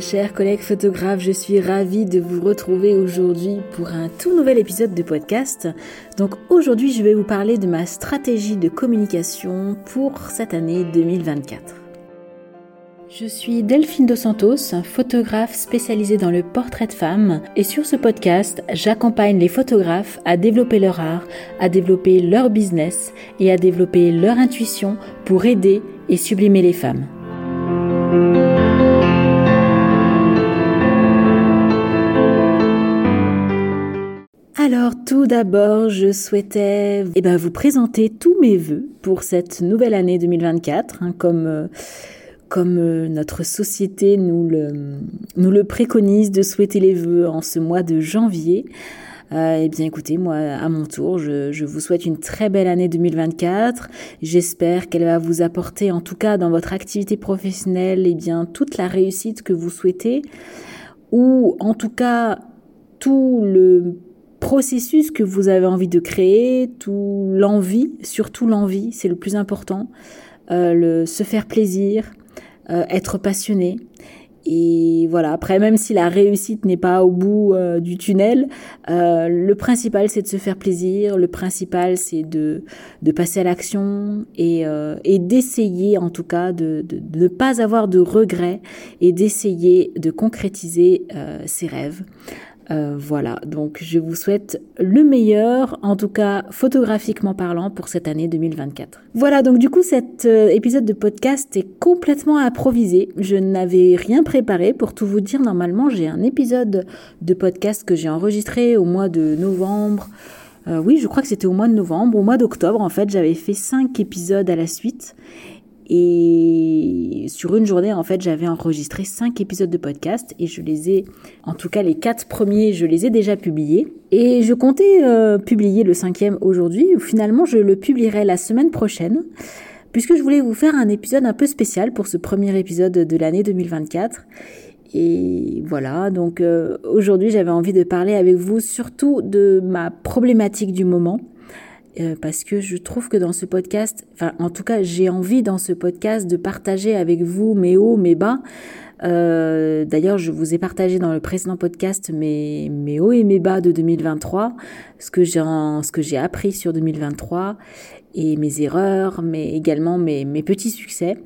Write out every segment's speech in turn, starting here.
Chers collègues photographes, je suis ravie de vous retrouver aujourd'hui pour un tout nouvel épisode de podcast. Donc aujourd'hui je vais vous parler de ma stratégie de communication pour cette année 2024. Je suis Delphine Dos Santos, photographe spécialisée dans le portrait de femmes et sur ce podcast, j'accompagne les photographes à développer leur art, à développer leur business et à développer leur intuition pour aider et sublimer les femmes. Alors tout d'abord, je souhaitais eh ben, vous présenter tous mes voeux pour cette nouvelle année 2024, hein, comme, euh, euh, notre société nous le, préconise de souhaiter les vœux en ce mois de janvier. Euh, eh bien écoutez, moi à mon tour, je, je, vous souhaite une très belle année 2024. J'espère qu'elle va vous apporter, en tout cas dans votre activité professionnelle, eh bien toute la réussite que vous souhaitez, ou en tout cas tout le processus que vous avez envie de créer, tout l'envie, surtout l'envie, c'est le plus important, euh, le se faire plaisir, euh, être passionné. Et voilà, après, même si la réussite n'est pas au bout euh, du tunnel, le principal c'est de se faire plaisir, le principal c'est de, de passer à l'action et, et d'essayer en tout cas de, de, de, ne pas avoir de regrets et d'essayer de concrétiser ses rêves. Euh, voilà, donc je vous souhaite le meilleur, en tout cas photographiquement parlant, pour cette année 2024. Voilà, donc du coup cet euh, épisode de podcast est complètement improvisé. Je n'avais rien préparé pour tout vous dire. Normalement, j'ai un épisode de podcast que j'ai enregistré au mois de novembre. Euh, oui, je crois que c'était au mois de novembre. Au mois d'octobre, en fait, j'avais fait cinq épisodes à la suite. Et sur une journée, en fait, j'avais enregistré cinq épisodes de podcast et je les ai, en tout cas les quatre premiers, je les ai déjà publiés. Et je comptais euh, publier le cinquième aujourd'hui. Finalement, je le publierai la semaine prochaine puisque je voulais vous faire un épisode un peu spécial pour ce premier épisode de l'année 2024. Et voilà, donc euh, aujourd'hui j'avais envie de parler avec vous surtout de ma problématique du moment. Euh, parce que je trouve que dans ce podcast, enfin en tout cas j'ai envie dans ce podcast de partager avec vous mes hauts, mes bas. Euh, D'ailleurs, je vous ai partagé dans le précédent podcast mes, mes hauts et mes bas de 2023, ce que j'ai appris sur 2023 et mes erreurs, mais également mes, mes petits succès.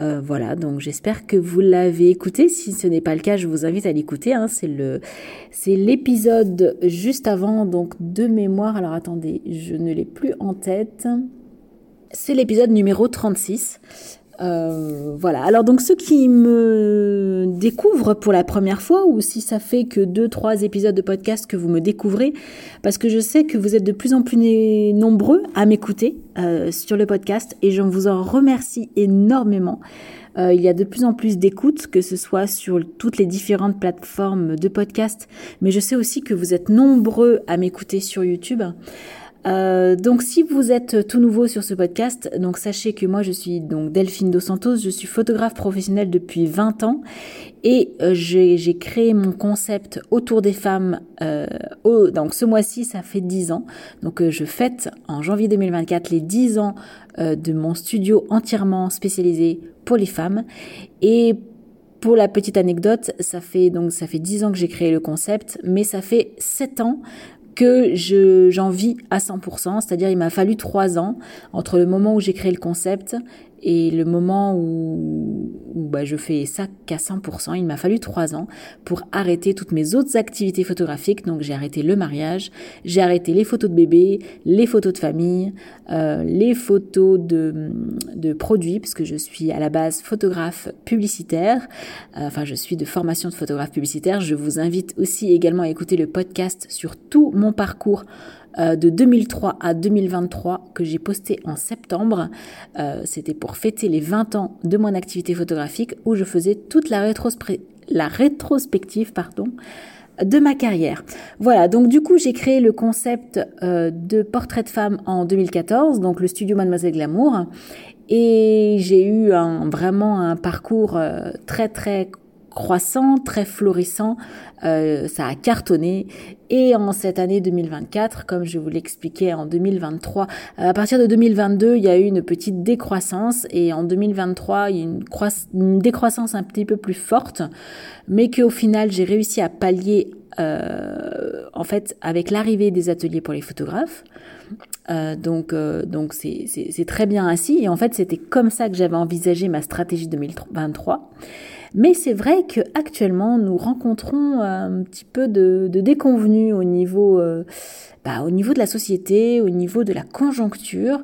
Euh, voilà, donc j'espère que vous l'avez écouté. Si ce n'est pas le cas, je vous invite à l'écouter. Hein. C'est c'est l'épisode juste avant, donc de mémoire. Alors attendez, je ne l'ai plus en tête. C'est l'épisode numéro 36. Euh, voilà. Alors donc ceux qui me découvrent pour la première fois ou si ça fait que deux trois épisodes de podcast que vous me découvrez, parce que je sais que vous êtes de plus en plus nombreux à m'écouter euh, sur le podcast et je vous en remercie énormément. Euh, il y a de plus en plus d'écoutes, que ce soit sur toutes les différentes plateformes de podcast, mais je sais aussi que vous êtes nombreux à m'écouter sur YouTube. Euh, donc si vous êtes tout nouveau sur ce podcast, donc sachez que moi je suis donc Delphine Dos Santos, je suis photographe professionnelle depuis 20 ans et euh, j'ai créé mon concept autour des femmes euh, donc ce mois-ci ça fait 10 ans. Donc je fête en janvier 2024 les 10 ans de mon studio entièrement spécialisé pour les femmes et pour la petite anecdote, ça fait donc ça fait 10 ans que j'ai créé le concept, mais ça fait 7 ans que je, j'en vis à 100%, c'est-à-dire il m'a fallu trois ans entre le moment où j'ai créé le concept et le moment où, bah, je fais ça qu'à 100%, il m'a fallu trois ans pour arrêter toutes mes autres activités photographiques. Donc j'ai arrêté le mariage, j'ai arrêté les photos de bébé, les photos de famille, euh, les photos de, produits, puisque je suis à la base photographe publicitaire. Euh, enfin, je suis de formation de photographe publicitaire. Je vous invite aussi également à écouter le podcast sur tout mon parcours de 2003 à 2023 que j'ai posté en septembre. Euh, c'était pour fêter les 20 ans de mon activité photographique où je faisais toute la, la rétrospective pardon, de ma carrière. Voilà, donc du coup j'ai créé le concept euh, de portrait de femme en 2014, donc le studio Mademoiselle Glamour, et j'ai eu vraiment un parcours très très croissant, très florissant, euh, ça a cartonné. Et en cette année 2024, comme je vous l'expliquais en 2023, à partir de 2022, il y a eu une petite décroissance et en 2023, il y a une, une décroissance un petit peu plus forte, mais qu'au final, j'ai réussi à pallier euh, en fait avec l'arrivée des ateliers pour les photographes. Euh, donc euh, donc c'est très bien ainsi et en fait c'était comme ça que j'avais envisagé ma stratégie 2023. Mais c'est vrai que actuellement nous rencontrons un petit peu de, de déconvenus au niveau euh, bah, au niveau de la société, au niveau de la conjoncture.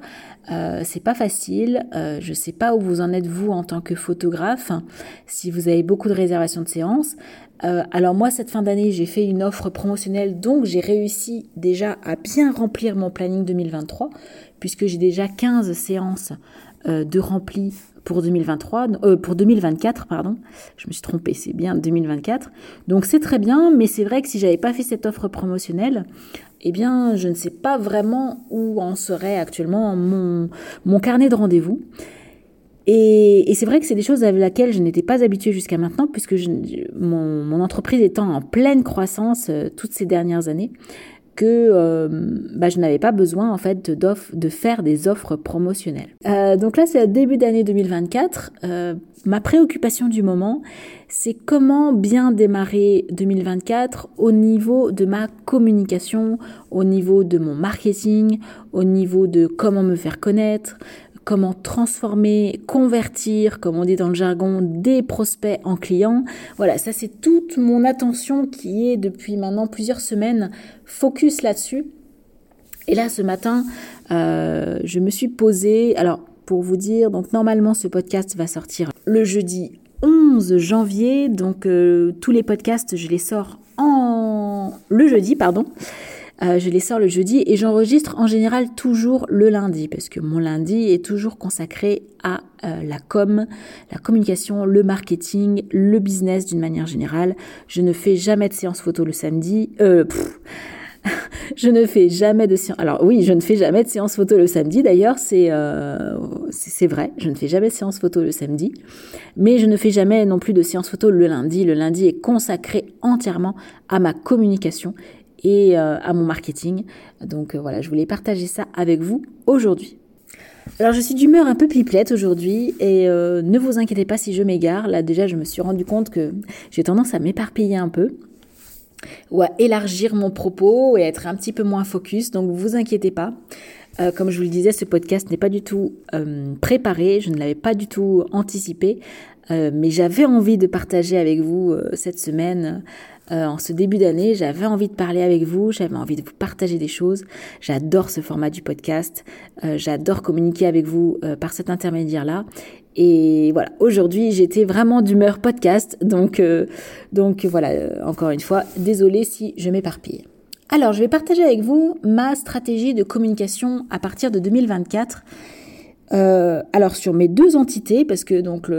Euh, c'est pas facile. Euh, je sais pas où vous en êtes vous en tant que photographe, si vous avez beaucoup de réservations de séances. Euh, alors moi, cette fin d'année, j'ai fait une offre promotionnelle, donc j'ai réussi déjà à bien remplir mon planning 2023, puisque j'ai déjà 15 séances de rempli pour 2023, euh, pour 2024, pardon. Je me suis trompée, c'est bien 2024. Donc c'est très bien, mais c'est vrai que si j'avais pas fait cette offre promotionnelle, eh bien, je ne sais pas vraiment où en serait actuellement mon, mon carnet de rendez-vous. Et, et c'est vrai que c'est des choses avec lesquelles je n'étais pas habituée jusqu'à maintenant, puisque mon, mon, entreprise étant en pleine croissance euh, toutes ces dernières années, que euh, bah, je n'avais pas besoin en fait de, faire des offres promotionnelles. Euh, donc là, c'est le début d'année 2024. Euh, ma préoccupation du moment, c'est comment bien démarrer 2024 au niveau de ma communication, au niveau de mon marketing, au niveau de comment me faire connaître, comment transformer, convertir, comme on dit dans le jargon, des prospects en clients. Voilà, ça c'est toute mon attention qui est depuis maintenant plusieurs semaines focus là-dessus. Et là, ce matin, euh, je me suis posée. Alors, pour vous dire, donc normalement, ce podcast va sortir le jeudi 11 janvier. Donc, euh, tous les podcasts, je les sors en le jeudi, pardon. Euh, je les sors le jeudi et j'enregistre en général toujours le lundi parce que mon lundi est toujours consacré à euh, la com, la communication, le marketing, le business d'une manière générale. Je ne fais jamais de séance photo le samedi. Euh, je ne fais jamais de séance. Alors oui, je ne fais jamais de séance photo le samedi. D'ailleurs, c'est c'est vrai. Je ne fais jamais de séance photo le samedi, mais je ne fais jamais non plus de séance photo le lundi. Le lundi est consacré entièrement à ma communication et euh, à mon marketing. Donc euh, voilà, je voulais partager ça avec vous aujourd'hui. Alors je suis d'humeur un peu pipelette aujourd'hui et euh, ne vous inquiétez pas si je m'égare. Là déjà je me suis rendu compte que j'ai tendance à m'éparpiller un peu ou à élargir mon propos et être un petit peu moins focus. Donc vous inquiétez pas. comme je vous le disais, ce podcast n'est pas du tout préparé, je ne l'avais pas du tout anticipé, mais j'avais envie de partager avec vous cette semaine euh, en ce début d'année, j'avais envie de parler avec vous, j'avais envie de vous partager des choses. J'adore ce format du podcast, euh, j'adore communiquer avec vous euh, par cet intermédiaire-là. Et voilà, aujourd'hui j'étais vraiment d'humeur podcast, donc donc voilà, encore une fois, désolée si je m'éparpille. Alors, je vais partager avec vous ma stratégie de communication à partir de 2024. alors sur mes deux entités, parce que donc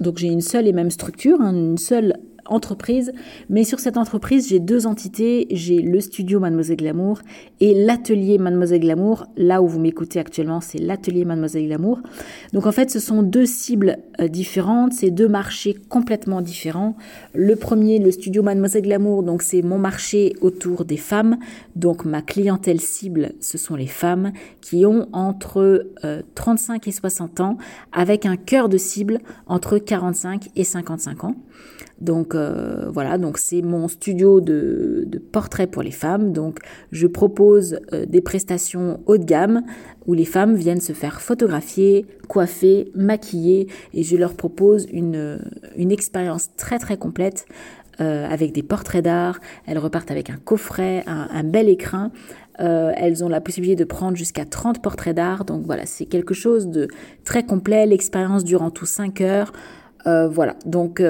donc j'ai une seule et même structure, hein, une seule entreprise, mais sur cette entreprise, j'ai deux entités, j'ai le studio Mademoiselle Glamour et l'atelier Mademoiselle Glamour. Là où vous m'écoutez actuellement, c'est l'atelier Mademoiselle Glamour. Donc en fait, ce sont deux cibles euh, différentes, c'est deux marchés complètement différents. Le premier, le studio Mademoiselle Glamour, donc c'est mon marché autour des femmes. Donc ma clientèle cible, ce sont les femmes qui ont entre 35 euh, et 60 ans avec un cœur de cible entre 45 et 55 ans. Donc euh, voilà, donc c'est mon studio de, de portraits pour les femmes. Donc je propose euh, des prestations haut de gamme où les femmes viennent se faire photographier, coiffer, maquiller et je leur propose une, expérience très très complète euh, avec des portraits d'art. Elles repartent avec un coffret, un, bel écrin. Elles ont la possibilité de prendre jusqu'à 30 portraits d'art. Donc voilà, c'est quelque chose de très complet. L'expérience durant tout 5 heures. Voilà, donc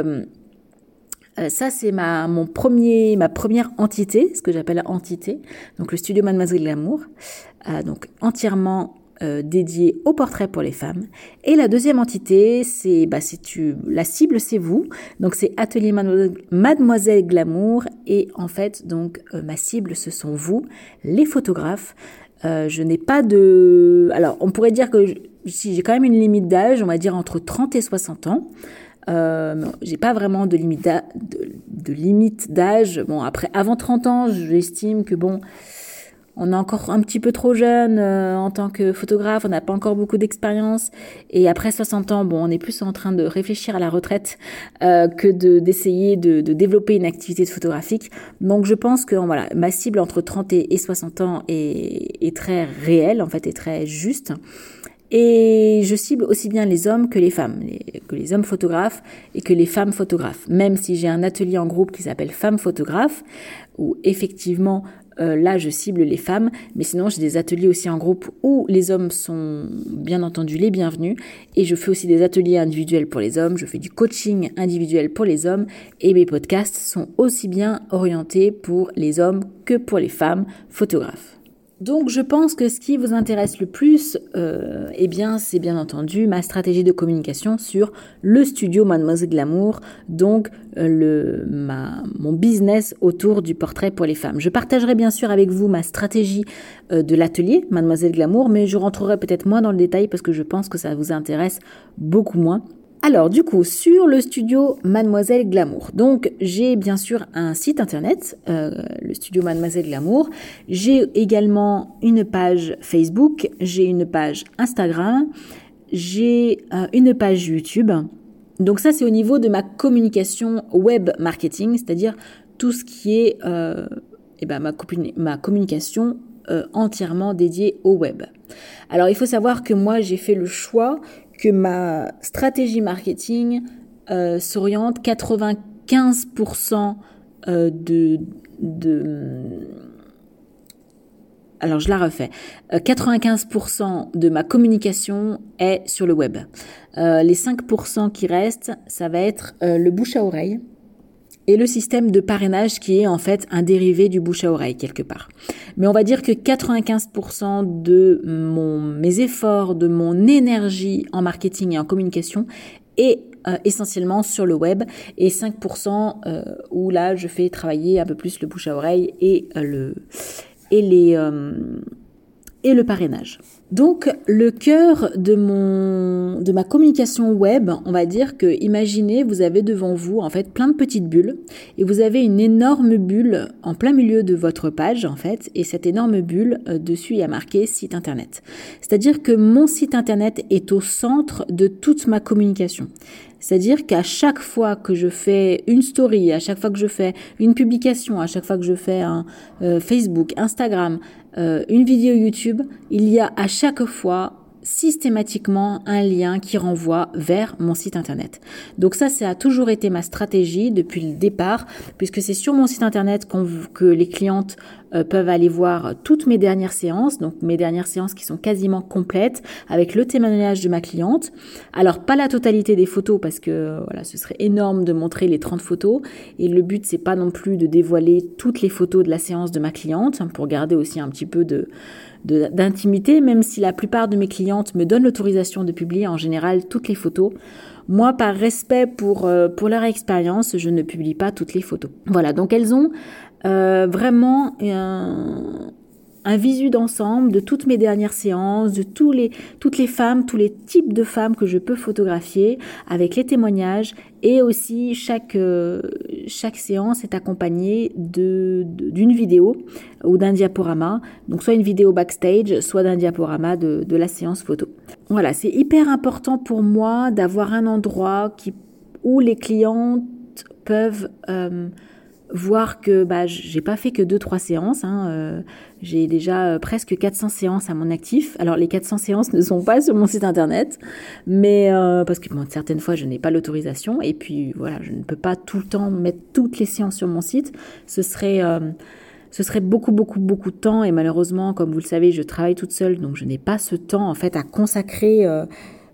euh, ça, c'est ma, mon premier, ma première entité, ce que j'appelle entité. Donc, le studio Mademoiselle Glamour. Euh, donc, entièrement euh, dédié au portrait pour les femmes. Et la deuxième entité, c'est, bah, c'est tu, la cible, c'est vous. Donc, c'est Atelier Mademoiselle, Glamour. Et en fait, donc, ma cible, ce sont vous, les photographes. je n'ai pas de... Alors, on pourrait dire que si j'ai quand même une limite d'âge, on va dire entre 30 et 60 ans. Euh, j'ai pas vraiment de limite de limite d'âge. Bon, après, avant 30 ans, j'estime que bon, on est encore un petit peu trop jeune euh, en tant que photographe, on n'a pas encore beaucoup d'expérience. Et après 60 ans, bon, on est plus en train de réfléchir à la retraite euh, que de d'essayer de, de, développer une activité photographique. Donc je pense que voilà, ma cible entre 30 et, 60 ans est, est très réelle, en fait, est très juste. Et je cible aussi bien les hommes que les femmes, que les hommes photographes et que les femmes photographes. Même si j'ai un atelier en groupe qui s'appelle Femmes photographes, où effectivement euh, là je cible les femmes, mais sinon j'ai des ateliers aussi en groupe où les hommes sont bien entendu les bienvenus et je fais aussi des ateliers individuels pour les hommes, je fais du coaching individuel pour les hommes et mes podcasts sont aussi bien orientés pour les hommes que pour les femmes photographes. Donc je pense que ce qui vous intéresse le plus, euh, eh bien c'est bien entendu ma stratégie de communication sur le studio Mademoiselle Glamour, donc euh, mon business autour du portrait pour les femmes. Je partagerai bien sûr avec vous ma stratégie euh, de l'atelier Mademoiselle Glamour, mais je rentrerai peut-être moins dans le détail parce que je pense que ça vous intéresse beaucoup moins. Alors du coup, sur le studio Mademoiselle Glamour, donc j'ai bien sûr un site internet, euh, le studio Mademoiselle Glamour, j'ai également une page Facebook, j'ai une page Instagram, j'ai euh, une page YouTube. Donc ça c'est au niveau de ma communication web marketing, c'est-à-dire tout ce qui est euh, eh ben, ma, ma communication entièrement dédiée au web. Alors il faut savoir que moi j'ai fait le choix que ma stratégie marketing euh, s'oriente 95% euh, de, de alors je la refais. 95% euh, de ma communication est sur le web. les 5% qui restent, ça va être le bouche à oreille et le système de parrainage qui est en fait un dérivé du bouche à oreille quelque part. Mais on va dire que 95% de mon, mes efforts, de mon énergie en marketing et en communication est euh, essentiellement sur le web et 5% euh, où là je fais travailler un peu plus le bouche à oreille et euh, le et les et le parrainage. Donc le cœur de mon de ma communication web, on va dire que imaginez vous avez devant vous en fait plein de petites bulles et vous avez une énorme bulle en plein milieu de votre page en fait et cette énorme bulle euh, dessus il y a marqué site internet. C'est-à-dire que mon site internet est au centre de toute ma communication. C'est-à-dire qu'à chaque fois que je fais une story, à chaque fois que je fais une publication, à chaque fois que je fais un euh, Facebook, Instagram, euh, une vidéo YouTube, il y a à chaque fois systématiquement un lien qui renvoie vers mon site internet. Donc ça, ça a toujours été ma stratégie depuis le départ, puisque c'est sur mon site internet que les clientes euh, peuvent aller voir toutes mes dernières séances, donc mes dernières séances qui sont quasiment complètes, avec le témoignage de ma cliente. Alors pas la totalité des photos, parce que voilà, ce serait énorme de montrer les 30 photos, et le but c'est pas non plus de dévoiler toutes les photos de la séance de ma cliente, pour garder aussi un petit peu de d'intimité, même si la plupart de mes clientes me donnent l'autorisation de publier en général toutes les photos. Moi, par respect pour, euh, pour leur expérience, je ne publie pas toutes les photos. Voilà, donc elles ont euh, vraiment un, un visu d'ensemble de toutes mes dernières séances, de tous les, toutes les femmes, tous les types de femmes que je peux photographier avec les témoignages et aussi chaque, euh, chaque séance est accompagnée de, d'une vidéo ou d'un diaporama. Donc soit une vidéo backstage, soit d'un diaporama de, de la séance photo. Voilà, c'est hyper important pour moi d'avoir un endroit qui, où les clientes peuvent euh, voir que bah, j'ai pas fait que 2-3 séances. Hein, euh, j'ai déjà euh, presque 400 séances à mon actif. Alors les 400 séances ne sont pas sur mon site internet, mais euh, parce que certaines fois je n'ai pas l'autorisation et puis voilà, je ne peux pas tout le temps mettre toutes les séances sur mon site. Ce serait ce serait beaucoup beaucoup beaucoup de temps et malheureusement, comme vous le savez, je travaille toute seule, donc je n'ai pas ce temps en fait à consacrer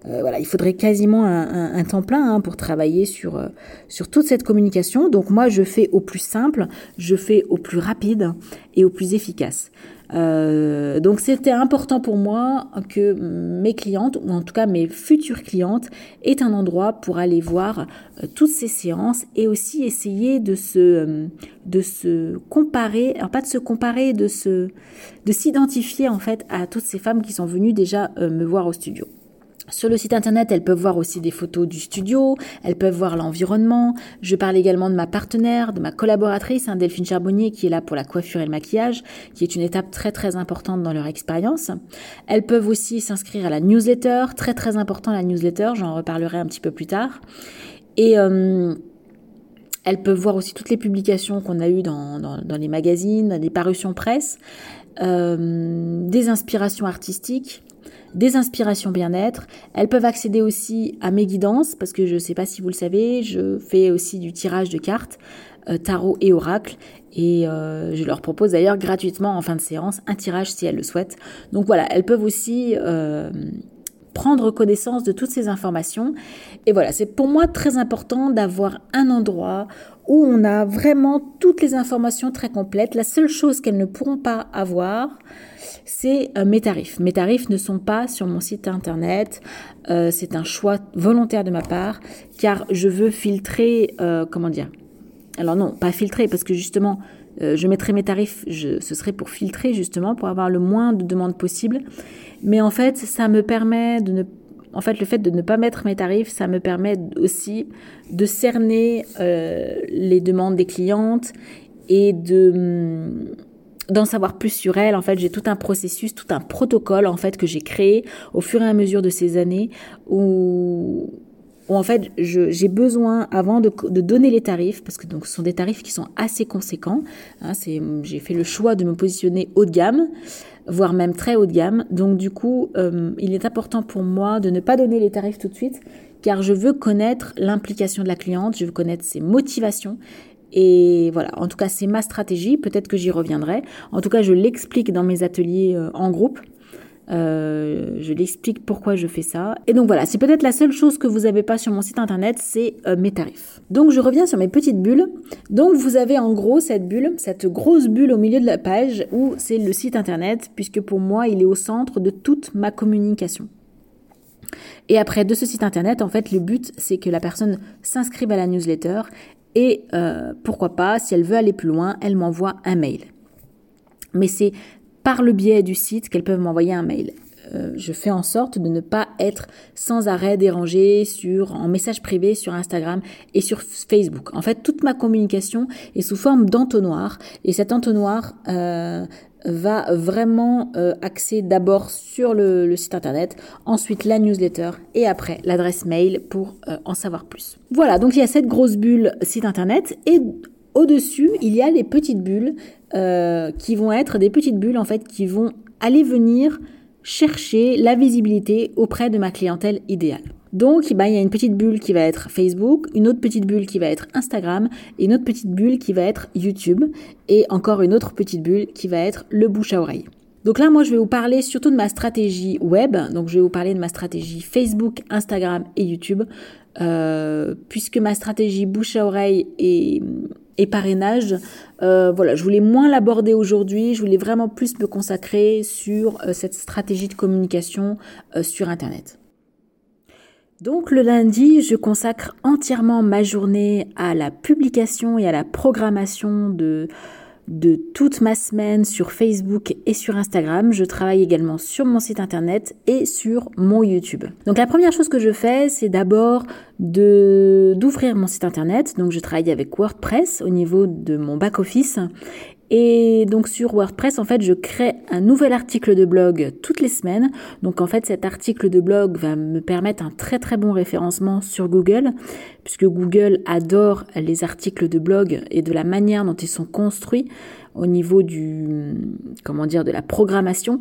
voilà, il faudrait quasiment un, temps plein hein, pour travailler sur, euh, sur toute cette communication. Donc moi, je fais au plus simple, je fais au plus rapide et au plus efficace. Euh, donc c'était important pour moi que mes clientes, ou en tout cas mes futures clientes, aient un endroit pour aller voir toutes ces séances et aussi essayer de se, de se comparer, alors pas de se comparer, de se, de s'identifier en fait à toutes ces femmes qui sont venues déjà me voir au studio. Sur le site internet, elles peuvent voir aussi des photos du studio, elles peuvent voir l'environnement. Je parle également de ma partenaire, de ma collaboratrice, hein, Delphine Charbonnier, qui est là pour la coiffure et le maquillage, qui est une étape très très importante dans leur expérience. Elles peuvent aussi s'inscrire à la newsletter, très très important la newsletter, j'en reparlerai un petit peu plus tard. Et euh, elles peuvent voir aussi toutes les publications qu'on a eues dans, les magazines, dans les parutions presse, euh, des inspirations artistiques des inspirations bien-être. Elles peuvent accéder aussi à mes guidances, parce que je ne sais pas si vous le savez, je fais aussi du tirage de cartes, euh, tarot et oracle. Et euh, je leur propose d'ailleurs gratuitement en fin de séance un tirage si elles le souhaitent. Donc voilà, elles peuvent aussi euh, prendre connaissance de toutes ces informations. Et voilà, c'est pour moi très important d'avoir un endroit où on a vraiment toutes les informations très complètes. La seule chose qu'elles ne pourront pas avoir, c'est euh, mes tarifs. Mes tarifs ne sont pas sur mon site internet. Euh, c'est un choix volontaire de ma part, car je veux filtrer, euh, comment dire? Alors non, pas filtrer, parce que justement, je mettrai mes tarifs, ce serait pour filtrer justement, pour avoir le moins de demandes possible. Mais en fait, ça me permet de ne en le fait de ne pas mettre mes tarifs, ça me permet aussi de cerner les demandes des clientes et de hum, d'en savoir plus sur elle, en fait, j'ai tout un processus, tout un protocole, en fait, que j'ai créé au fur et à mesure de ces années où, en fait, j'ai besoin, avant de, de, donner les tarifs, parce que donc, ce sont des tarifs qui sont assez conséquents, hein, j'ai fait le choix de me positionner haut de gamme, voire même très haut de gamme. Donc, du coup, euh, il est important pour moi de ne pas donner les tarifs tout de suite, car je veux connaître l'implication de la cliente, je veux connaître ses motivations et voilà, en tout cas, c'est ma stratégie. Peut-être que j'y reviendrai. En tout cas, je l'explique dans mes ateliers euh, en groupe. Euh, je l'explique pourquoi je fais ça. Et donc voilà, c'est peut-être la seule chose que vous n'avez pas sur mon site internet, c'est euh, mes tarifs. Donc je reviens sur mes petites bulles. Donc vous avez en gros cette bulle, cette grosse bulle au milieu de la page où c'est le site internet, puisque pour moi il est au centre de toute ma communication. Et après, de ce site internet, en fait, le but, c'est que la personne s'inscrive à la newsletter et euh, pourquoi pas, si elle veut aller plus loin, elle m'envoie un mail. Mais c'est par le biais du site qu'elles peuvent m'envoyer un mail. Euh, je fais en sorte de ne pas être sans arrêt dérangée sur, en message privé sur Instagram et sur Facebook. En fait, toute ma communication est sous forme d'entonnoir et cet entonnoir euh, va vraiment euh, axer d'abord sur le, site internet, ensuite la newsletter et après l'adresse mail pour en savoir plus. Voilà, donc il y a cette grosse bulle site internet et au-dessus, il y a les petites bulles euh, qui vont être des petites bulles en fait qui vont aller venir chercher la visibilité auprès de ma clientèle idéale. Donc, bah, il y a une petite bulle qui va être Facebook, une autre petite bulle qui va être Instagram, et une autre petite bulle qui va être YouTube, et encore une autre petite bulle qui va être le bouche à oreille. Donc là, moi, je vais vous parler surtout de ma stratégie web. Donc, je vais vous parler de ma stratégie Facebook, Instagram et YouTube, euh, puisque ma stratégie bouche à oreille et, parrainage, euh, voilà, je voulais moins l'aborder aujourd'hui. Je voulais vraiment plus me consacrer sur euh, cette stratégie de communication sur Internet. Donc le lundi, je consacre entièrement ma journée à la publication et à la programmation de, de toute ma semaine sur Facebook et sur Instagram. Je travaille également sur mon site internet et sur mon YouTube. Donc la première chose que je fais, c'est d'abord d'ouvrir mon site internet. Donc je travaille avec WordPress au niveau de mon back office et donc sur WordPress, en fait, je crée un nouvel article de blog toutes les semaines. Donc en fait, cet article de blog va me permettre un très très bon référencement sur Google, puisque Google adore les articles de blog et de la manière dont ils sont construits au niveau du comment dire de la programmation.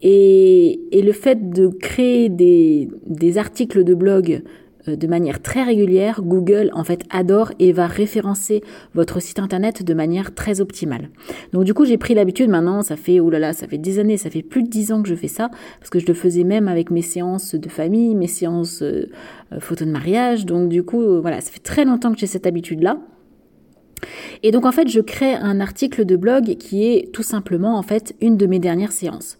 Et, le fait de créer des, des articles de blog de manière très régulière, Google en fait adore et va référencer votre site internet de manière très optimale. Donc du coup, j'ai pris l'habitude maintenant, ça fait oulala, là, ça fait des années, ça fait plus de dix ans que je fais ça parce que je le faisais même avec mes séances de famille, mes séances euh, euh, photos de mariage. Donc du coup, voilà, ça fait très longtemps que j'ai cette habitude là. Et donc en fait, je crée un article de blog qui est tout simplement en fait une de mes dernières séances.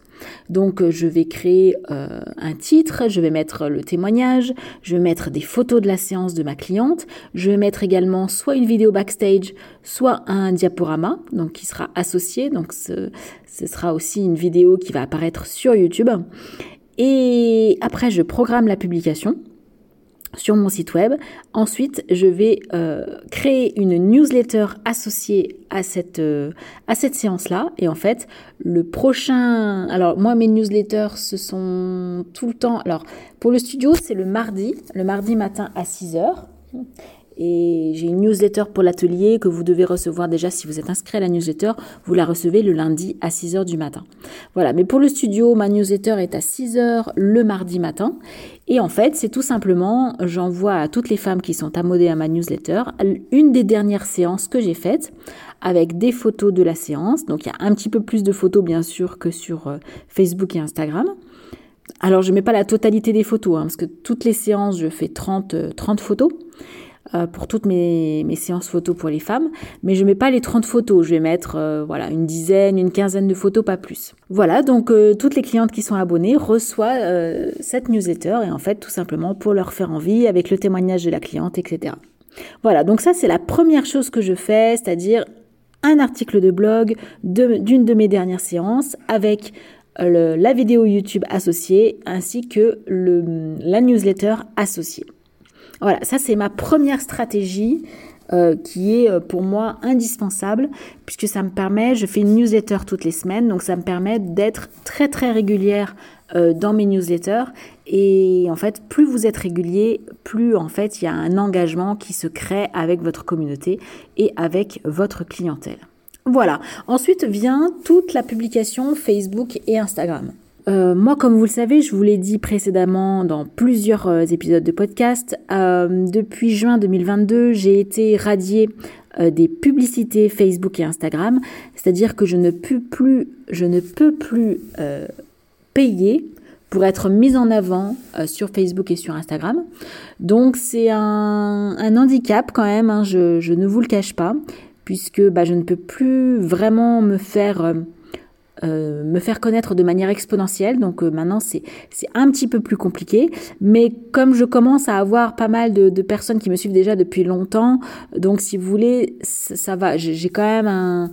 Donc euh, je vais créer euh, un titre, je vais mettre le témoignage, je vais mettre des photos de la séance de ma cliente, je vais mettre également soit une vidéo backstage, soit un diaporama, donc qui sera associé, donc ce, ce sera aussi une vidéo qui va apparaître sur YouTube. Et après, je programme la publication sur mon site web. Ensuite, je vais euh, créer une newsletter associée à cette, euh, à cette séance-là. Et en fait, le prochain... Alors, moi, mes newsletters, ce sont tout le temps... Alors, pour le studio, c'est le mardi, le mardi matin à 6 heures. Et j'ai une newsletter pour l'atelier que vous devez recevoir déjà si vous êtes inscrit à la newsletter. Vous la recevez le lundi à 6 heures du matin. Voilà, mais pour le studio, ma newsletter est à 6 heures le mardi matin. Et en fait, c'est tout simplement, j'envoie à toutes les femmes qui sont amodées à ma newsletter une des dernières séances que j'ai faites avec des photos de la séance. Donc il y a un petit peu plus de photos bien sûr que sur euh, Facebook et Instagram. Alors je ne mets pas la totalité des photos, hein, parce que toutes les séances, je fais 30, 30 euh, photos. Euh, pour toutes mes, séances photos pour les femmes, mais je mets pas les 30 photos, je vais mettre euh, voilà une dizaine, une quinzaine de photos, pas plus. Voilà, donc euh, toutes les clientes qui sont abonnées reçoivent cette newsletter et en fait tout simplement pour leur faire envie avec le témoignage de la cliente, etc. Voilà, donc ça c'est la première chose que je fais, c'est-à-dire un article de blog d'une de, mes dernières séances avec la vidéo YouTube associée ainsi que la newsletter associée. Voilà, ça c'est ma première stratégie euh, qui est euh, pour moi indispensable puisque ça me permet, je fais une newsletter toutes les semaines, donc ça me permet d'être très très régulière euh, dans mes newsletters et en fait plus vous êtes régulier, plus en fait il y a un engagement qui se crée avec votre communauté et avec votre clientèle. Voilà. Ensuite vient toute la publication Facebook et Instagram. Euh, moi, comme vous le savez, je vous l'ai dit précédemment dans plusieurs euh, épisodes de podcast, euh, depuis juin 2022, j'ai été radiée des publicités Facebook et Instagram, c'est-à-dire que je ne peux plus, je ne peux plus payer pour être mise en avant sur Facebook et sur Instagram. Donc c'est un, handicap quand même, hein, je, ne vous le cache pas, puisque bah, je ne peux plus vraiment me faire euh, me faire connaître de manière exponentielle. Donc euh, maintenant, c'est un petit peu plus compliqué. Mais comme je commence à avoir pas mal de, de, personnes qui me suivent déjà depuis longtemps, donc si vous voulez, ça, ça va. J'ai quand même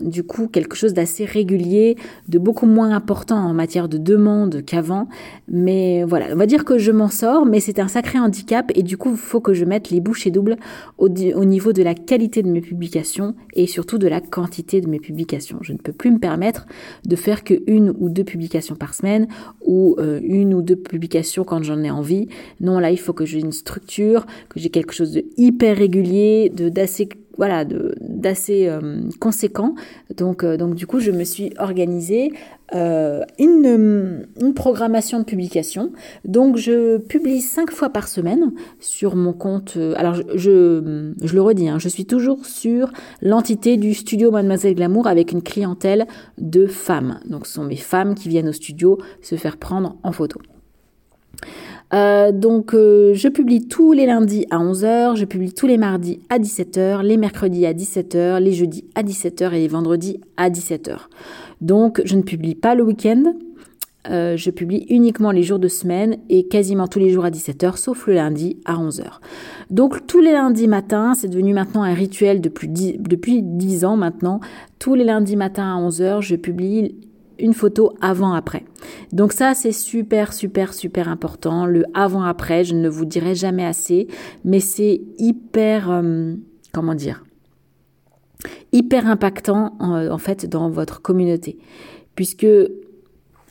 du coup quelque chose d'assez régulier, de beaucoup moins important en matière de demande qu'avant. Mais voilà, on va dire que je m'en sors, mais c'est un sacré handicap et du coup il faut que je mette les bouchées doubles au, au, niveau de la qualité de mes publications et surtout de la quantité de mes publications. Je ne peux plus me permettre de faire que une ou deux publications par semaine ou euh, une ou deux publications quand j'en ai envie. Non, là il faut que j'ai une structure, que j'ai quelque chose de hyper régulier, de d'assez voilà, d'assez euh, conséquent. Donc, euh, donc du coup, je me suis organisée euh, une, programmation de publication. Donc, je publie cinq fois par semaine sur mon compte. alors, je le redis, hein, je suis toujours sur l'entité du studio Mademoiselle Glamour avec une clientèle de femmes. Donc, ce sont mes femmes qui viennent au studio se faire prendre en photo. Euh, donc euh, je publie tous les lundis à 11h, je publie tous les mardis à 17h, les mercredis à 17h, les jeudis à 17h et les vendredis à 17h. Donc je ne publie pas le week-end, euh, je publie uniquement les jours de semaine et quasiment tous les jours à 17h, sauf le lundi à 11h. Donc tous les lundis matins, c'est devenu maintenant un rituel depuis 10, depuis 10 ans maintenant. Tous les lundis matins à 11h, je publie une photo avant-après. Donc ça, c'est super, super, super important. Le avant-après, je ne vous dirai jamais assez, mais c'est hyper, euh, comment dire, hyper impactant en, fait dans votre communauté. Puisque,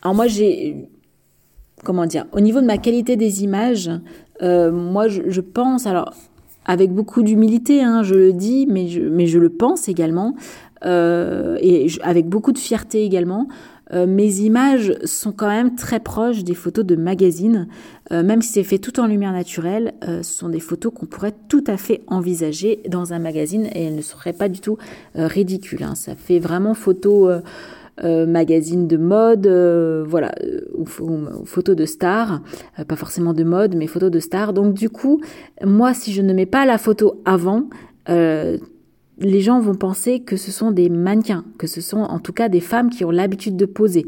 alors moi, j'ai, comment dire, au niveau de ma qualité des images, euh, moi, je, pense, alors, avec beaucoup d'humilité, hein, je le dis, mais je, mais je le pense également, et avec beaucoup de fierté également. Euh, mes images sont quand même très proches des photos de magazines, euh, même si c'est fait tout en lumière naturelle, euh, ce sont des photos qu'on pourrait tout à fait envisager dans un magazine et elles ne seraient pas du tout ridicules. Hein. Ça fait vraiment photo magazine de mode, voilà, ou, photos de stars, pas forcément de mode, mais photos de stars. Donc du coup, moi, si je ne mets pas la photo avant, les gens vont penser que ce sont des mannequins, que ce sont en tout cas des femmes qui ont l'habitude de poser.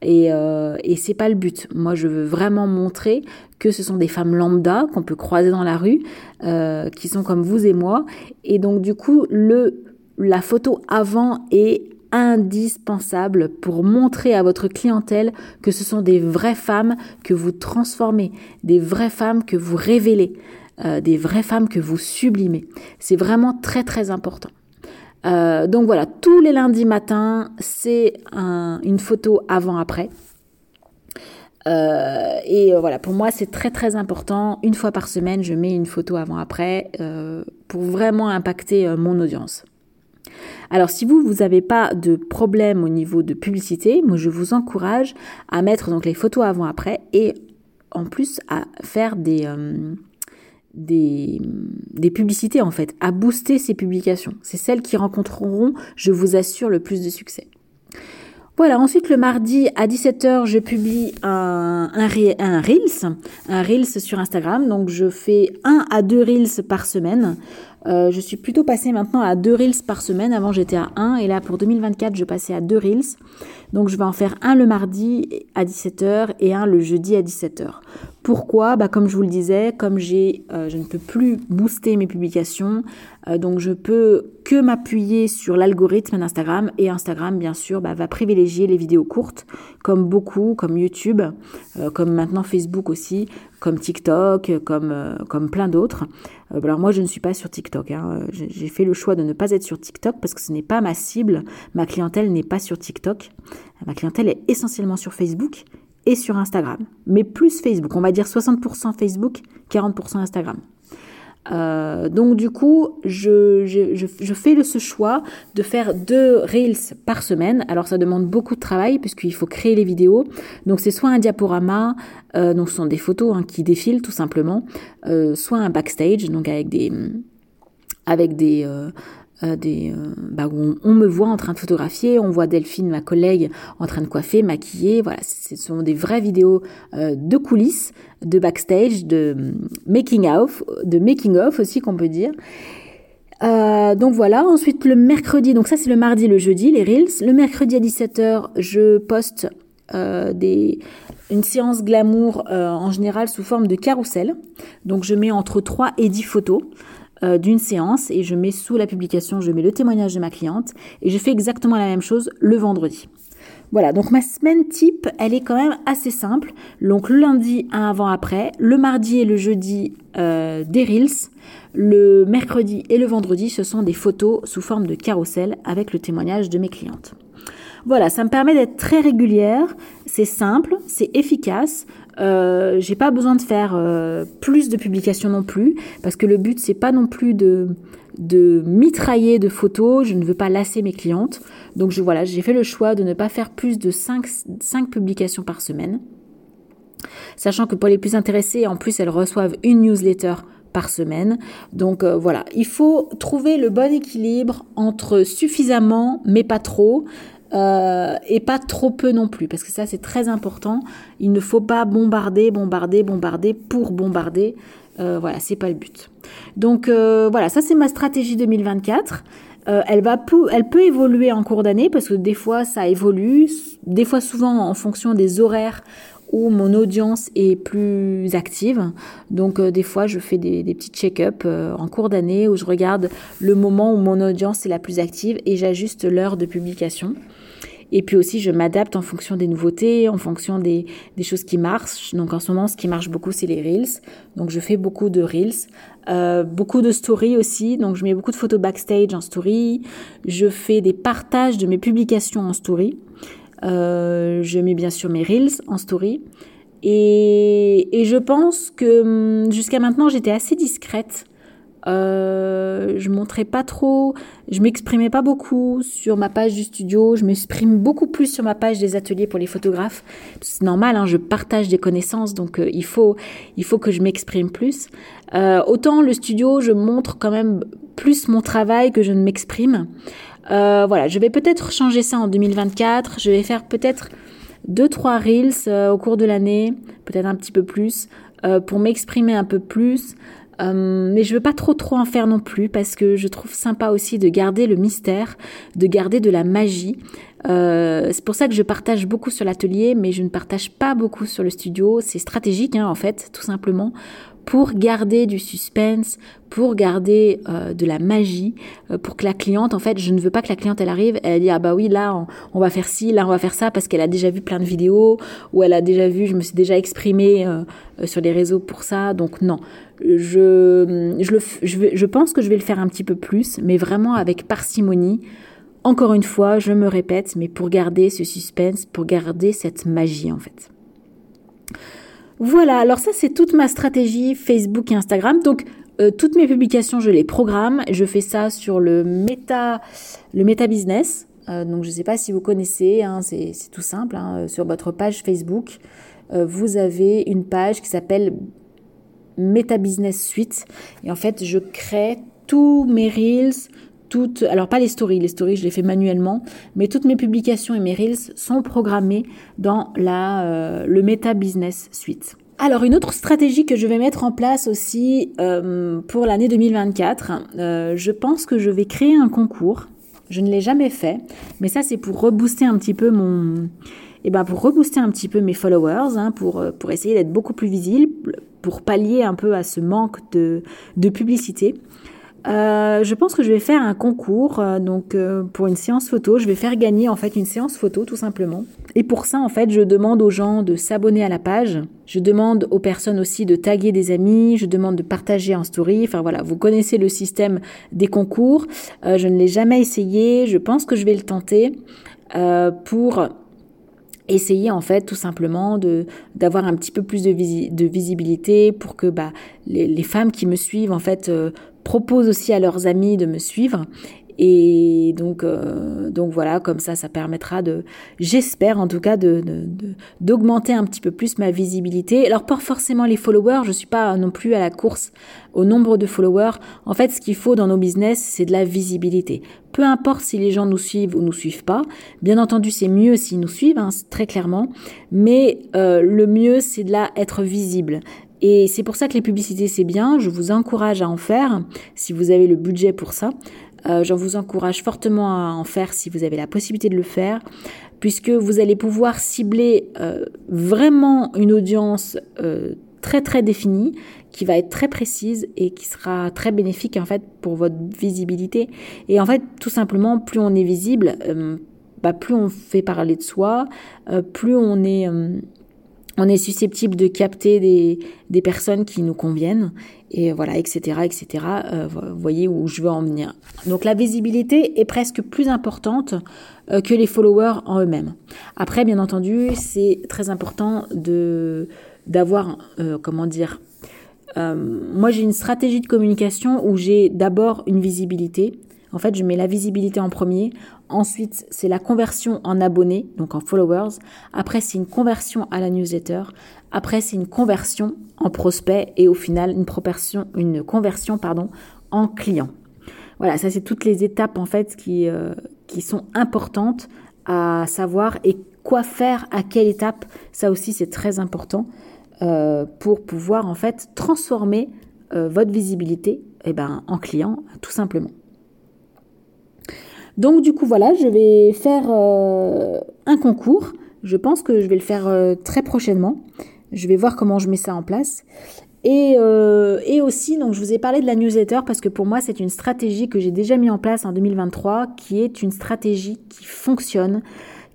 Et, euh, et c'est pas le but. Moi, je veux vraiment montrer que ce sont des femmes lambda qu'on peut croiser dans la rue, euh, qui sont comme vous et moi. Et donc, du coup, le la photo avant est indispensable pour montrer à votre clientèle que ce sont des vraies femmes que vous transformez, des vraies femmes que vous révélez, euh, des vraies femmes que vous sublimez. C'est vraiment très très important. Euh, donc voilà, tous les lundis matins, c'est une photo avant-après. Euh, et voilà, pour moi, c'est très très important. Une fois par semaine, je mets une photo avant-après pour vraiment impacter mon audience. Alors si vous, vous n'avez pas de problème au niveau de publicité, moi je vous encourage à mettre donc les photos avant-après et en plus à faire des, des, publicités en fait, à booster ces publications. C'est celles qui rencontreront, je vous assure, le plus de succès. Voilà, ensuite le mardi à 17h, je publie un, un, Reels, un Reels sur Instagram. Donc je fais un à deux Reels par semaine. Euh, je suis plutôt passée maintenant à deux Reels par semaine. Avant j'étais à un et là pour 2024 je passais à deux Reels. Donc je vais en faire un le mardi à 17h et un le jeudi à 17h. Pourquoi? Bah, Comme je vous le disais, comme euh, je ne peux plus booster mes publications, euh, donc je peux que m'appuyer sur l'algorithme d'Instagram et Instagram bien sûr bah, va privilégier les vidéos courtes comme beaucoup, comme YouTube, comme maintenant Facebook aussi, comme TikTok, comme, comme plein d'autres. alors moi je ne suis pas sur TikTok, hein. j'ai fait le choix de ne pas être sur TikTok parce que ce n'est pas ma cible, ma clientèle n'est pas sur TikTok, ma clientèle est essentiellement sur Facebook et sur Instagram. Mais plus Facebook, on va dire 60% Facebook, 40% Instagram. Euh, donc du coup, je, je, fais ce choix de faire deux reels par semaine. Alors ça demande beaucoup de travail puisqu'il faut créer les vidéos. Donc c'est soit un diaporama, euh, donc ce sont des photos hein, qui défilent tout simplement, euh, soit un backstage, donc avec des avec des, euh, des, euh, bah, où on, me voit en train de photographier, on voit Delphine, ma collègue, en train de coiffer, maquiller. Voilà, ce sont des vraies vidéos euh, de coulisses, de backstage, de making of, de making of aussi qu'on peut dire. donc voilà, ensuite le mercredi, donc ça c'est le mardi, le jeudi, les Reels. Le mercredi à 17h, je poste des, une séance glamour en général sous forme de carrousel. Donc je mets entre 3 et 10 photos. Euh, d'une séance et je mets sous la publication, je mets le témoignage de ma cliente et je fais exactement la même chose le vendredi. Voilà, donc ma semaine type, elle est quand même assez simple. Donc le lundi, un avant-après, le mardi et le jeudi, euh, des reels, le mercredi et le vendredi, ce sont des photos sous forme de carrousel avec le témoignage de mes clientes. Voilà, ça me permet d'être très régulière, c'est simple, c'est efficace. Euh, j'ai pas besoin de faire euh, plus de publications non plus, parce que le but c'est pas non plus de de mitrailler de photos, je ne veux pas lasser mes clientes. Donc voilà, j'ai fait le choix de ne pas faire plus de 5, 5 publications par semaine. Sachant que pour les plus intéressés, en plus elles reçoivent une newsletter par semaine. Donc euh, voilà, il faut trouver le bon équilibre entre suffisamment mais pas trop. Euh, et pas trop peu non plus, parce que ça c'est très important. Il ne faut pas bombarder, bombarder, bombarder pour bombarder. Euh, voilà, c'est pas le but. Donc euh, voilà, ça c'est ma stratégie 2024. elle, va elle peut évoluer en cours d'année parce que des fois ça évolue, des fois souvent en fonction des horaires où mon audience est plus active. Donc des fois, je fais des, petits check-up en cours d'année où je regarde le moment où mon audience est la plus active et j'ajuste l'heure de publication. Et puis aussi, je m'adapte en fonction des nouveautés, en fonction des, des, choses qui marchent. Donc en ce moment, ce qui marche beaucoup, c'est les Reels. Donc je fais beaucoup de Reels. Euh, beaucoup de stories aussi. Donc je mets beaucoup de photos backstage en story. Je fais des partages de mes publications en story. Euh, je mets bien sûr mes Reels en story. Et, et je pense que hum, jusqu'à maintenant, j'étais assez discrète euh, je montrais pas trop, je m'exprimais pas beaucoup sur ma page du studio, je m'exprime beaucoup plus sur ma page des ateliers pour les photographes. C'est normal, hein, je partage des connaissances, donc euh, il faut il faut que je m'exprime plus. Euh, autant le studio, je montre quand même plus mon travail que je ne m'exprime. Euh, voilà, je vais peut-être changer ça en 2024. Je vais faire peut-être deux trois reels euh, au cours de l'année, peut-être un petit peu plus, pour m'exprimer un peu plus. Euh, mais je veux pas trop trop en faire non plus parce que je trouve sympa aussi de garder le mystère, de garder de la magie. Euh, c'est pour ça que je partage beaucoup sur l'atelier, mais je ne partage pas beaucoup sur le studio. C'est stratégique hein, en fait, tout simplement pour garder du suspense, pour garder euh, de la magie, euh, pour que la cliente, en fait, je ne veux pas que la cliente, elle arrive, elle dit, ah bah oui, là, on, va faire ci, là, on va faire ça, parce qu'elle a déjà vu plein de vidéos, ou elle a déjà vu, je me suis déjà exprimée euh, sur les réseaux pour ça, donc non. Je, je, le, je, je pense que je vais le faire un petit peu plus, mais vraiment avec parcimonie. Encore une fois, je me répète, mais pour garder ce suspense, pour garder cette magie, en fait. Voilà, alors ça c'est toute ma stratégie Facebook et Instagram. Donc euh, toutes mes publications, je les programme. Je fais ça sur le Meta, Business. Euh, donc je ne sais pas si vous connaissez, hein, c'est tout simple. Hein. sur votre page Facebook, euh, vous avez une page qui s'appelle Meta Business Suite. Et en fait, je crée tous mes reels, toutes, alors pas les stories, les stories je les fais manuellement, mais toutes mes publications et mes reels sont programmées dans la, le Meta Business Suite. Alors une autre stratégie que je vais mettre en place aussi euh, pour l'année 2024, euh, je pense que je vais créer un concours. Je ne l'ai jamais fait, mais ça c'est pour rebooster un petit peu mon, eh ben pour rebooster un petit peu mes followers, hein, pour euh, pour essayer d'être beaucoup plus visible, pour pallier un peu à ce manque de de publicité. Euh, je pense que je vais faire un concours euh, donc euh, pour une séance photo. Je vais faire gagner en fait une séance photo tout simplement. Et pour ça en fait, je demande aux gens de s'abonner à la page. Je demande aux personnes aussi de taguer des amis. Je demande de partager en story. Enfin voilà, vous connaissez le système des concours. je ne l'ai jamais essayé. Je pense que je vais le tenter pour essayer en fait tout simplement de d'avoir un petit peu plus de, visibilité pour que bah les, les, femmes qui me suivent en fait propose aussi à leurs amis de me suivre. Et donc, euh, donc voilà, comme ça, ça permettra de, j'espère en tout cas, de, d'augmenter un petit peu plus ma visibilité. Alors pas forcément les followers, je suis pas non plus à la course au nombre de followers. En fait, ce qu'il faut dans nos business, c'est de la visibilité. Peu importe si les gens nous suivent ou nous suivent pas. Bien entendu, c'est mieux s'ils nous suivent, hein, très clairement. Mais euh, le mieux, c'est de là être visible. Et c'est pour ça que les publicités, c'est bien. Je vous encourage à en faire si vous avez le budget pour ça. Euh, J'en vous encourage fortement à en faire si vous avez la possibilité de le faire, puisque vous allez pouvoir cibler euh, vraiment une audience euh, très très définie, qui va être très précise et qui sera très bénéfique en fait pour votre visibilité. Et en fait, tout simplement, plus on est visible, euh, bah, plus on fait parler de soi, plus on est on est susceptible de capter des, des, personnes qui nous conviennent et voilà etc etc euh, vous voyez où je veux en venir donc la visibilité est presque plus importante euh, que les followers en eux-mêmes après bien entendu c'est très important de d'avoir euh, comment dire moi j'ai une stratégie de communication où j'ai d'abord une visibilité en fait, je mets la visibilité en premier. Ensuite, c'est la conversion en abonnés, donc en followers. Après, c'est une conversion à la newsletter. Après, c'est une conversion en prospect et au final, une, une conversion pardon, en client. Voilà, ça c'est toutes les étapes en fait qui, euh, qui sont importantes à savoir et quoi faire à quelle étape. Ça aussi c'est très important euh, pour pouvoir en fait transformer euh, votre visibilité eh ben, en client tout simplement. Donc du coup voilà, je vais faire euh, un concours. Je pense que je vais le faire euh, très prochainement. Je vais voir comment je mets ça en place. Et, euh, et, aussi, donc je vous ai parlé de la newsletter parce que pour moi c'est une stratégie que j'ai déjà mis en place en 2023, qui est une stratégie qui fonctionne,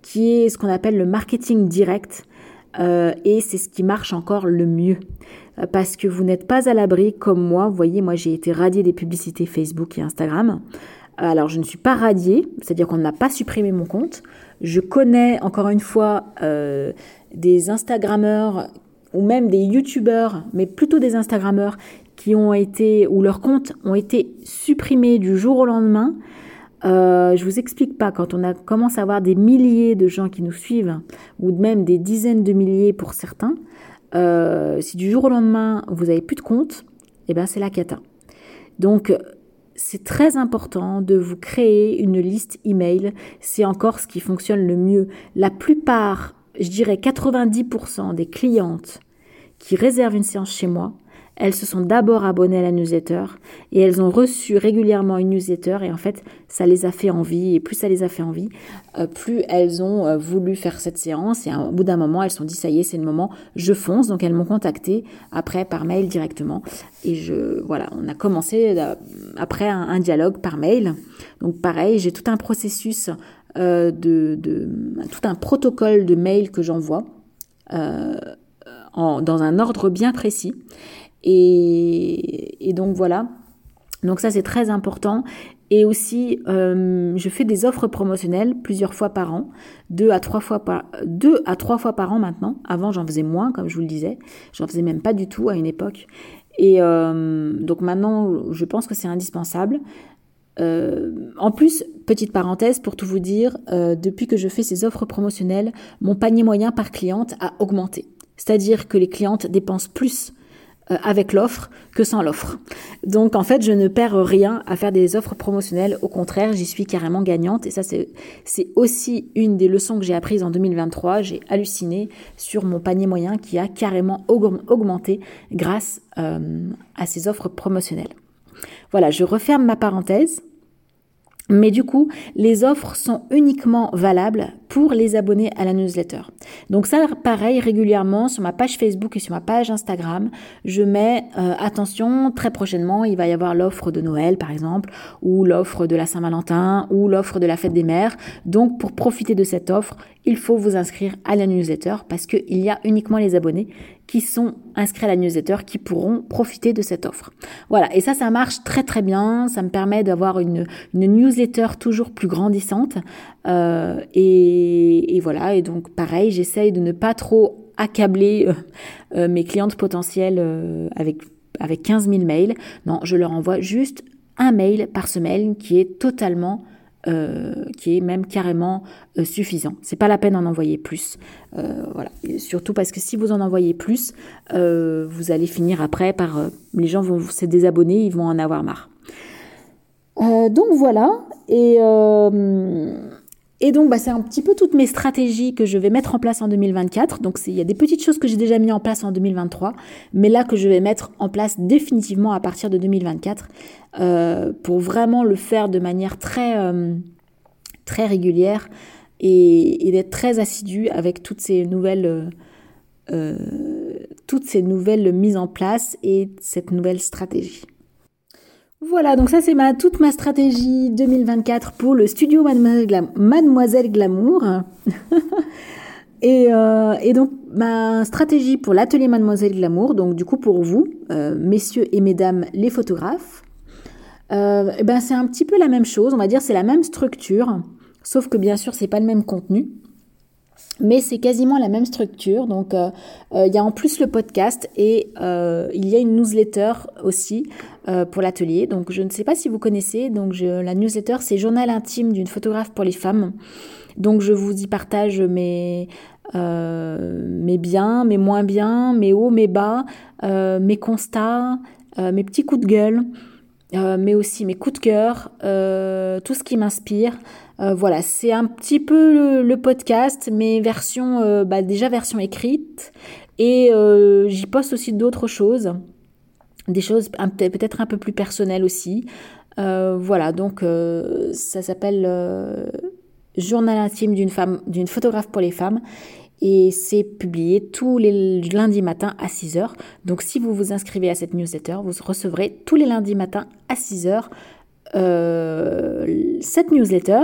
qui est ce qu'on appelle le marketing direct. et c'est ce qui marche encore le mieux parce que vous n'êtes pas à l'abri comme moi. Vous voyez, moi j'ai été radiée des publicités Facebook et Instagram. Alors, je ne suis pas radiée, c'est-à-dire qu'on n'a pas supprimé mon compte. Je connais, encore une fois, euh, des Instagrammeurs ou même des YouTubeurs, mais plutôt des Instagrammeurs qui ont été, ou leurs comptes ont été supprimés du jour au lendemain. Euh, je vous explique pas, quand on commence à avoir des milliers de gens qui nous suivent, ou même des dizaines de milliers pour certains, euh, si du jour au lendemain vous avez plus de compte, eh ben c'est la cata. Donc c'est très important de vous créer une liste email. C'est encore ce qui fonctionne le mieux. La plupart, je dirais 90% des clientes qui réservent une séance chez moi, elles se sont d'abord abonnées à la newsletter et elles ont reçu régulièrement une newsletter et en fait ça les a fait envie et plus ça les a fait envie, euh, plus elles ont euh, voulu faire cette séance et au bout d'un moment elles se sont dit ça y est c'est le moment, je fonce. Donc elles m'ont contacté après par mail directement et je voilà on a commencé euh, après un, dialogue par mail. Donc pareil j'ai tout un processus de, de, tout un protocole de mail que j'envoie dans un ordre bien précis et, donc voilà. Donc ça c'est très important. Et aussi, euh, je fais des offres promotionnelles plusieurs fois par an, deux à trois fois par deux à trois fois par an maintenant. Avant j'en faisais moins, comme je vous le disais, j'en faisais même pas du tout à une époque. Et euh, donc maintenant, je pense que c'est indispensable. Euh, en plus, petite parenthèse pour tout vous dire, depuis que je fais ces offres promotionnelles, mon panier moyen par cliente a augmenté. C'est-à-dire que les clientes dépensent plus avec l'offre que sans l'offre. Donc en fait, je ne perds rien à faire des offres promotionnelles. Au contraire, j'y suis carrément gagnante. Et ça, c'est aussi une des leçons que j'ai apprises en 2023. J'ai halluciné sur mon panier moyen qui a carrément augmenté grâce euh, à ces offres promotionnelles. Voilà, je referme ma parenthèse. Mais du coup, les offres sont uniquement valables pour les abonnés à la newsletter. Donc ça, pareil, régulièrement sur ma page Facebook et sur ma page Instagram, je mets euh, attention, très prochainement, il va y avoir l'offre de Noël, par exemple, ou l'offre de la Saint-Valentin, ou l'offre de la fête des mères. Donc pour profiter de cette offre, il faut vous inscrire à la newsletter parce qu'il y a uniquement les abonnés qui sont inscrits à la newsletter qui pourront profiter de cette offre. Voilà, et ça, ça marche très très bien. Ça me permet d'avoir une, newsletter toujours plus grandissante. Euh, et, voilà, et donc pareil, j'essaye de ne pas trop accabler euh, euh, mes clientes potentielles avec, avec 15 000 mails. Non, je leur envoie juste un mail par semaine qui est totalement euh, qui est même carrément euh, suffisant. C'est pas la peine d'en envoyer plus. Euh, voilà. surtout parce que si vous en envoyez plus, vous allez finir après par les gens vont se désabonner, ils vont en avoir marre. donc voilà. Et et donc, bah, c'est un petit peu toutes mes stratégies que je vais mettre en place en 2024. Donc, il y a des petites choses que j'ai déjà mis en place en 2023, mais là que je vais mettre en place définitivement à partir de 2024 euh, pour vraiment le faire de manière très, euh, très régulière et, d'être très assidu avec toutes ces nouvelles, euh, toutes ces nouvelles mises en place et cette nouvelle stratégie. Voilà, donc ça c'est toute ma stratégie 2024 pour le studio Mademoiselle, Glamour. Euh, et, donc ma stratégie pour l'atelier Mademoiselle Glamour, donc du coup pour vous, euh, messieurs et mesdames les photographes, euh, eh ben c'est un petit peu la même chose, on va dire c'est la même structure, sauf que bien sûr c'est pas le même contenu mais c'est quasiment la même structure. Donc, il y a en plus le podcast et il y a une newsletter aussi pour l'atelier. Donc, je ne sais pas si vous connaissez. Donc, la newsletter, c'est Journal intime d'une photographe pour les femmes. Donc, je vous y partage mes, mes biens, mes moins biens, mes hauts, mes bas, mes constats, mes petits coups de gueule. mais aussi mes coups de cœur, tout ce qui m'inspire, euh, voilà, c'est un petit peu le, podcast, mais version euh, bah, déjà version écrite. Et euh, j'y poste aussi d'autres choses, des choses peut-être un peu plus personnelles aussi. voilà, donc ça s'appelle Journal intime d'une femme, d'une photographe pour les femmes. Et c'est publié tous les lundis matins à 6h. Donc si vous vous inscrivez à cette newsletter, vous recevrez tous les lundis matins à 6h euh, cette newsletter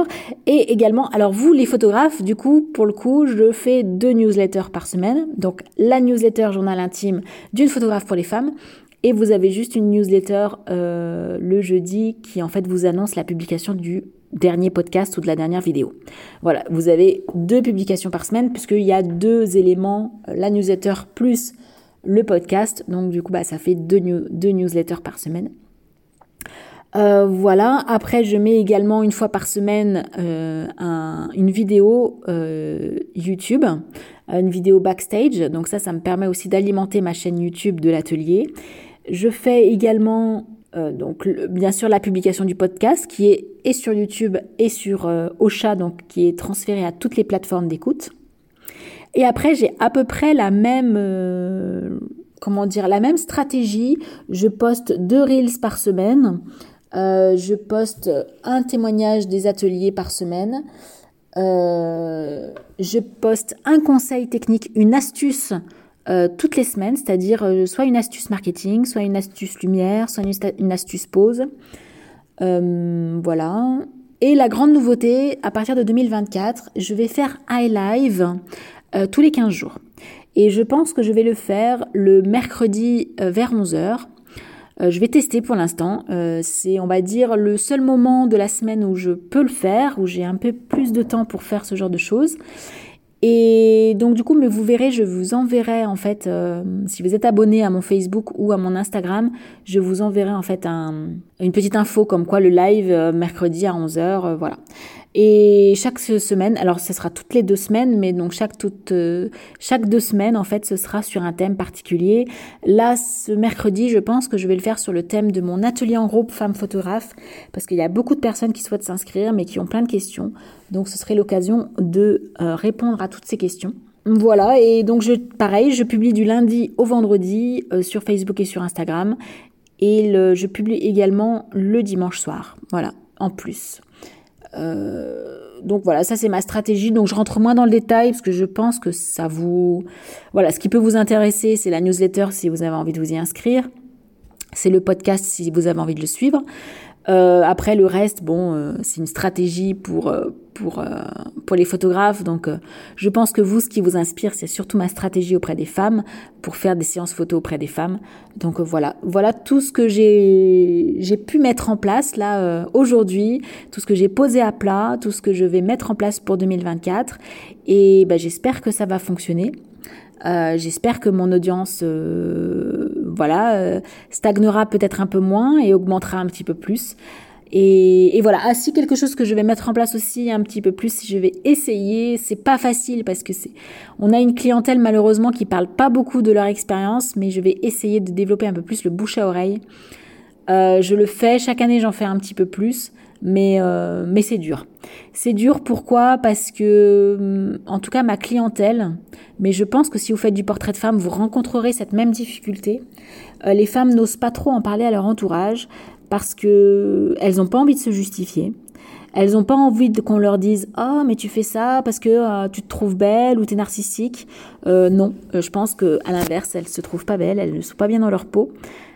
et également, alors vous les photographes, du coup, pour le coup, je fais deux newsletters par semaine. Donc la newsletter journal intime d'une photographe pour les femmes et vous avez juste une newsletter euh, le jeudi qui en fait vous annonce la publication du dernier podcast ou de la dernière vidéo. Voilà, vous avez deux publications par semaine puisqu'il y a deux éléments, la newsletter plus le podcast. Donc du coup, bah, ça fait deux, deux newsletters par semaine. Euh, voilà. Après, je mets également une fois par semaine euh, une vidéo euh, YouTube, une vidéo backstage. Donc ça, ça me permet aussi d'alimenter ma chaîne YouTube de l'atelier. Je fais également donc bien sûr la publication du podcast qui est sur YouTube et sur Ocha, donc qui est transféré à toutes les plateformes d'écoute. Et après, j'ai à peu près la même comment dire, la même stratégie. Je poste deux reels par semaine. Euh, je poste un témoignage des ateliers par semaine. Euh, je poste un conseil technique, une astuce euh, toutes les semaines, c'est-à-dire soit une astuce marketing, soit une astuce lumière, soit une, astuce pause. voilà. Et la grande nouveauté, à partir de 2024, je vais faire iLive tous les 15 jours. Et je pense que je vais le faire le mercredi vers 11h. Euh, je vais tester pour l'instant. Euh, c'est, on va dire, le seul moment de la semaine où je peux le faire, où j'ai un peu plus de temps pour faire ce genre de choses. Et donc du coup, mais vous verrez, je vous enverrai en fait, euh, si vous êtes abonné à mon Facebook ou à mon Instagram, je vous enverrai en fait un, une petite info comme quoi le live mercredi à 11h, voilà. Et chaque semaine, alors ce sera toutes les deux semaines, mais donc chaque, toute, euh, chaque deux semaines, en fait, ce sera sur un thème particulier. Là, ce mercredi, je pense que je vais le faire sur le thème de mon atelier en groupe femmes photographes, parce qu'il y a beaucoup de personnes qui souhaitent s'inscrire, mais qui ont plein de questions. Donc ce serait l'occasion de euh, répondre à toutes ces questions. Voilà, et donc je, pareil, je publie du lundi au vendredi euh, sur Facebook et sur Instagram. Et je publie également le dimanche soir. Voilà, en plus. Euh, donc voilà, ça c'est ma stratégie. Donc je rentre moins dans le détail parce que je pense que ça vous... Voilà, ce qui peut vous intéresser, c'est la newsletter si vous avez envie de vous y inscrire. C'est le podcast si vous avez envie de le suivre. Euh, après le reste, bon, euh, c'est une stratégie pour euh, pour pour les photographes. Donc, je pense que vous, ce qui vous inspire, c'est surtout ma stratégie auprès des femmes pour faire des séances photos auprès des femmes. Donc voilà, voilà tout ce que j'ai j'ai pu mettre en place là aujourd'hui, tout ce que j'ai posé à plat, tout ce que je vais mettre en place pour 2024. Et ben, j'espère que ça va fonctionner. J'espère que mon audience, voilà, euh, stagnera peut-être un peu moins et augmentera un petit peu plus. Et, voilà, ainsi quelque chose que je vais mettre en place aussi un petit peu plus. Je vais essayer. C'est pas facile parce que c'est, on a une clientèle malheureusement qui parle pas beaucoup de leur expérience, mais je vais essayer de développer un peu plus le bouche à oreille. je le fais chaque année, j'en fais un petit peu plus mais euh, mais c'est dur. C'est dur pourquoi? Parce que mm, en tout cas ma clientèle, mais je pense que si vous faites du portrait de femme, vous rencontrerez cette même difficulté. Euh, les femmes n'osent pas trop en parler à leur entourage parce que elles n'ont pas envie de se justifier. Elles n'ont pas envie qu'on leur dise oh mais tu fais ça parce que euh, tu te trouves belle ou tu es narcissique. non, je pense que à l'inverse, elles se trouvent pas belles, elles ne sont pas bien dans leur peau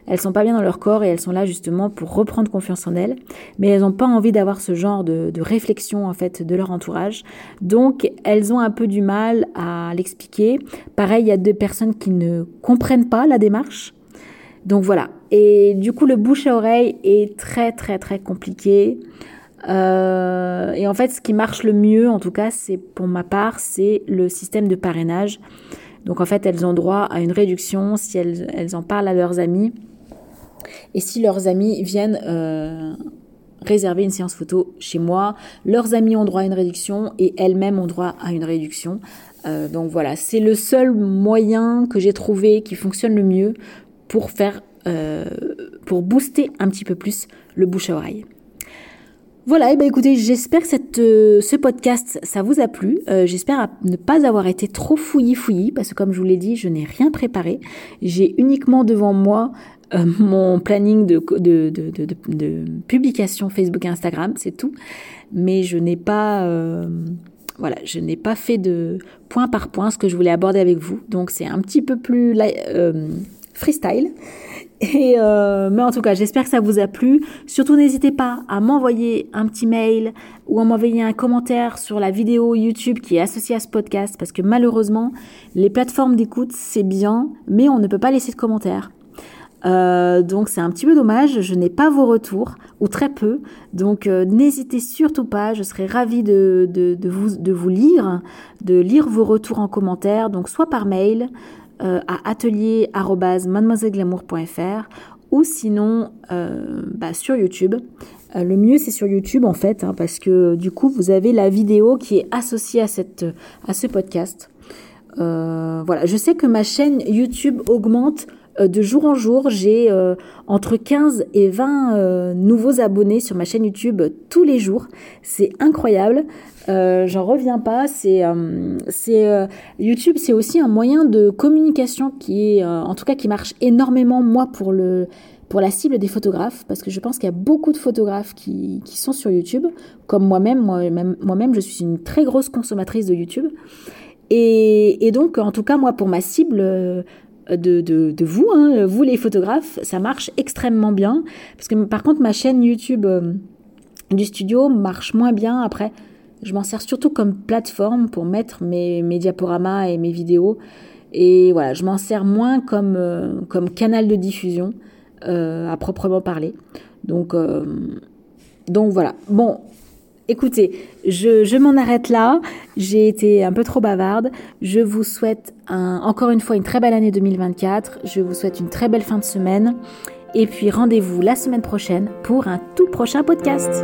elles sont pas bien dans leur corps et elles sont là justement pour reprendre confiance en elles, mais elles n'ont pas envie d'avoir ce genre de, réflexion en fait de leur entourage. Donc elles ont un peu du mal à l'expliquer. Pareil, il y a deux personnes qui ne comprennent pas la démarche. Donc voilà. Et du coup, le bouche à oreille est très très très compliqué. Euh, et en fait, ce qui marche le mieux, en tout cas, c'est pour ma part, c'est le système de parrainage. Donc en fait, elles ont droit à une réduction si elles, elles en parlent à leurs amis et si leurs amis viennent euh, réserver une séance photo chez moi, leurs amis ont droit à une réduction et elles-mêmes ont droit à une réduction. Euh, donc voilà, c'est le seul moyen que j'ai trouvé qui fonctionne le mieux pour faire, euh, pour booster un petit peu plus le bouche à oreille. Voilà, et ben écoutez, j'espère que cette, ce podcast, ça vous a plu. j'espère ne pas avoir été trop fouillis fouillis, parce que comme je vous l'ai dit, je n'ai rien préparé. J'ai uniquement devant moi euh, mon planning de, de, de, de, publication Facebook et Instagram, c'est tout. Mais je n'ai pas, euh, voilà, je n'ai pas fait de point par point ce que je voulais aborder avec vous. Donc c'est un petit peu plus euh, freestyle. Et mais en tout cas, j'espère que ça vous a plu. Surtout, n'hésitez pas à m'envoyer un petit mail ou à m'envoyer un commentaire sur la vidéo YouTube qui est associée à ce podcast, parce que malheureusement, les plateformes d'écoute c'est bien, mais on ne peut pas laisser de commentaires. Euh, donc c'est un petit peu dommage, je n'ai pas vos retours, ou très peu. Donc euh, n'hésitez surtout pas, je serais ravie de, de, de, vous, de vous lire, de lire vos retours en commentaire, donc soit par mail euh, à atelier.mademoiselleglamour.fr ou sinon bah, sur YouTube. le mieux c'est sur YouTube en fait, hein, parce que du coup vous avez la vidéo qui est associée à, ce podcast. voilà, je sais que ma chaîne YouTube augmente euh, de jour en jour, j'ai euh, entre 15 et 20 euh, nouveaux abonnés sur ma chaîne YouTube tous les jours. C'est incroyable. J'en reviens pas. C'est, YouTube, c'est aussi un moyen de communication qui est, en tout cas, qui marche énormément moi pour le pour la cible des photographes, parce que je pense qu'il y a beaucoup de photographes qui, qui sont sur YouTube, comme moi-même. Moi-même, moi-même, je suis une très grosse consommatrice de YouTube. Et, et, donc, en tout cas, moi, pour ma cible, de, de, vous, hein, vous les photographes, ça marche extrêmement bien. Parce que par contre, ma chaîne YouTube euh, du studio marche moins bien. Après, je m'en sers surtout comme plateforme pour mettre mes, mes, diaporamas et mes vidéos. Et voilà, je m'en sers moins comme, euh, comme canal de diffusion euh, à proprement parler. Donc, donc voilà. Bon, Écoutez, je, m'en arrête là. J'ai été un peu trop bavarde. Je vous souhaite encore une fois une très belle année 2024. Je vous souhaite une très belle fin de semaine. Et puis rendez-vous la semaine prochaine pour un tout prochain podcast.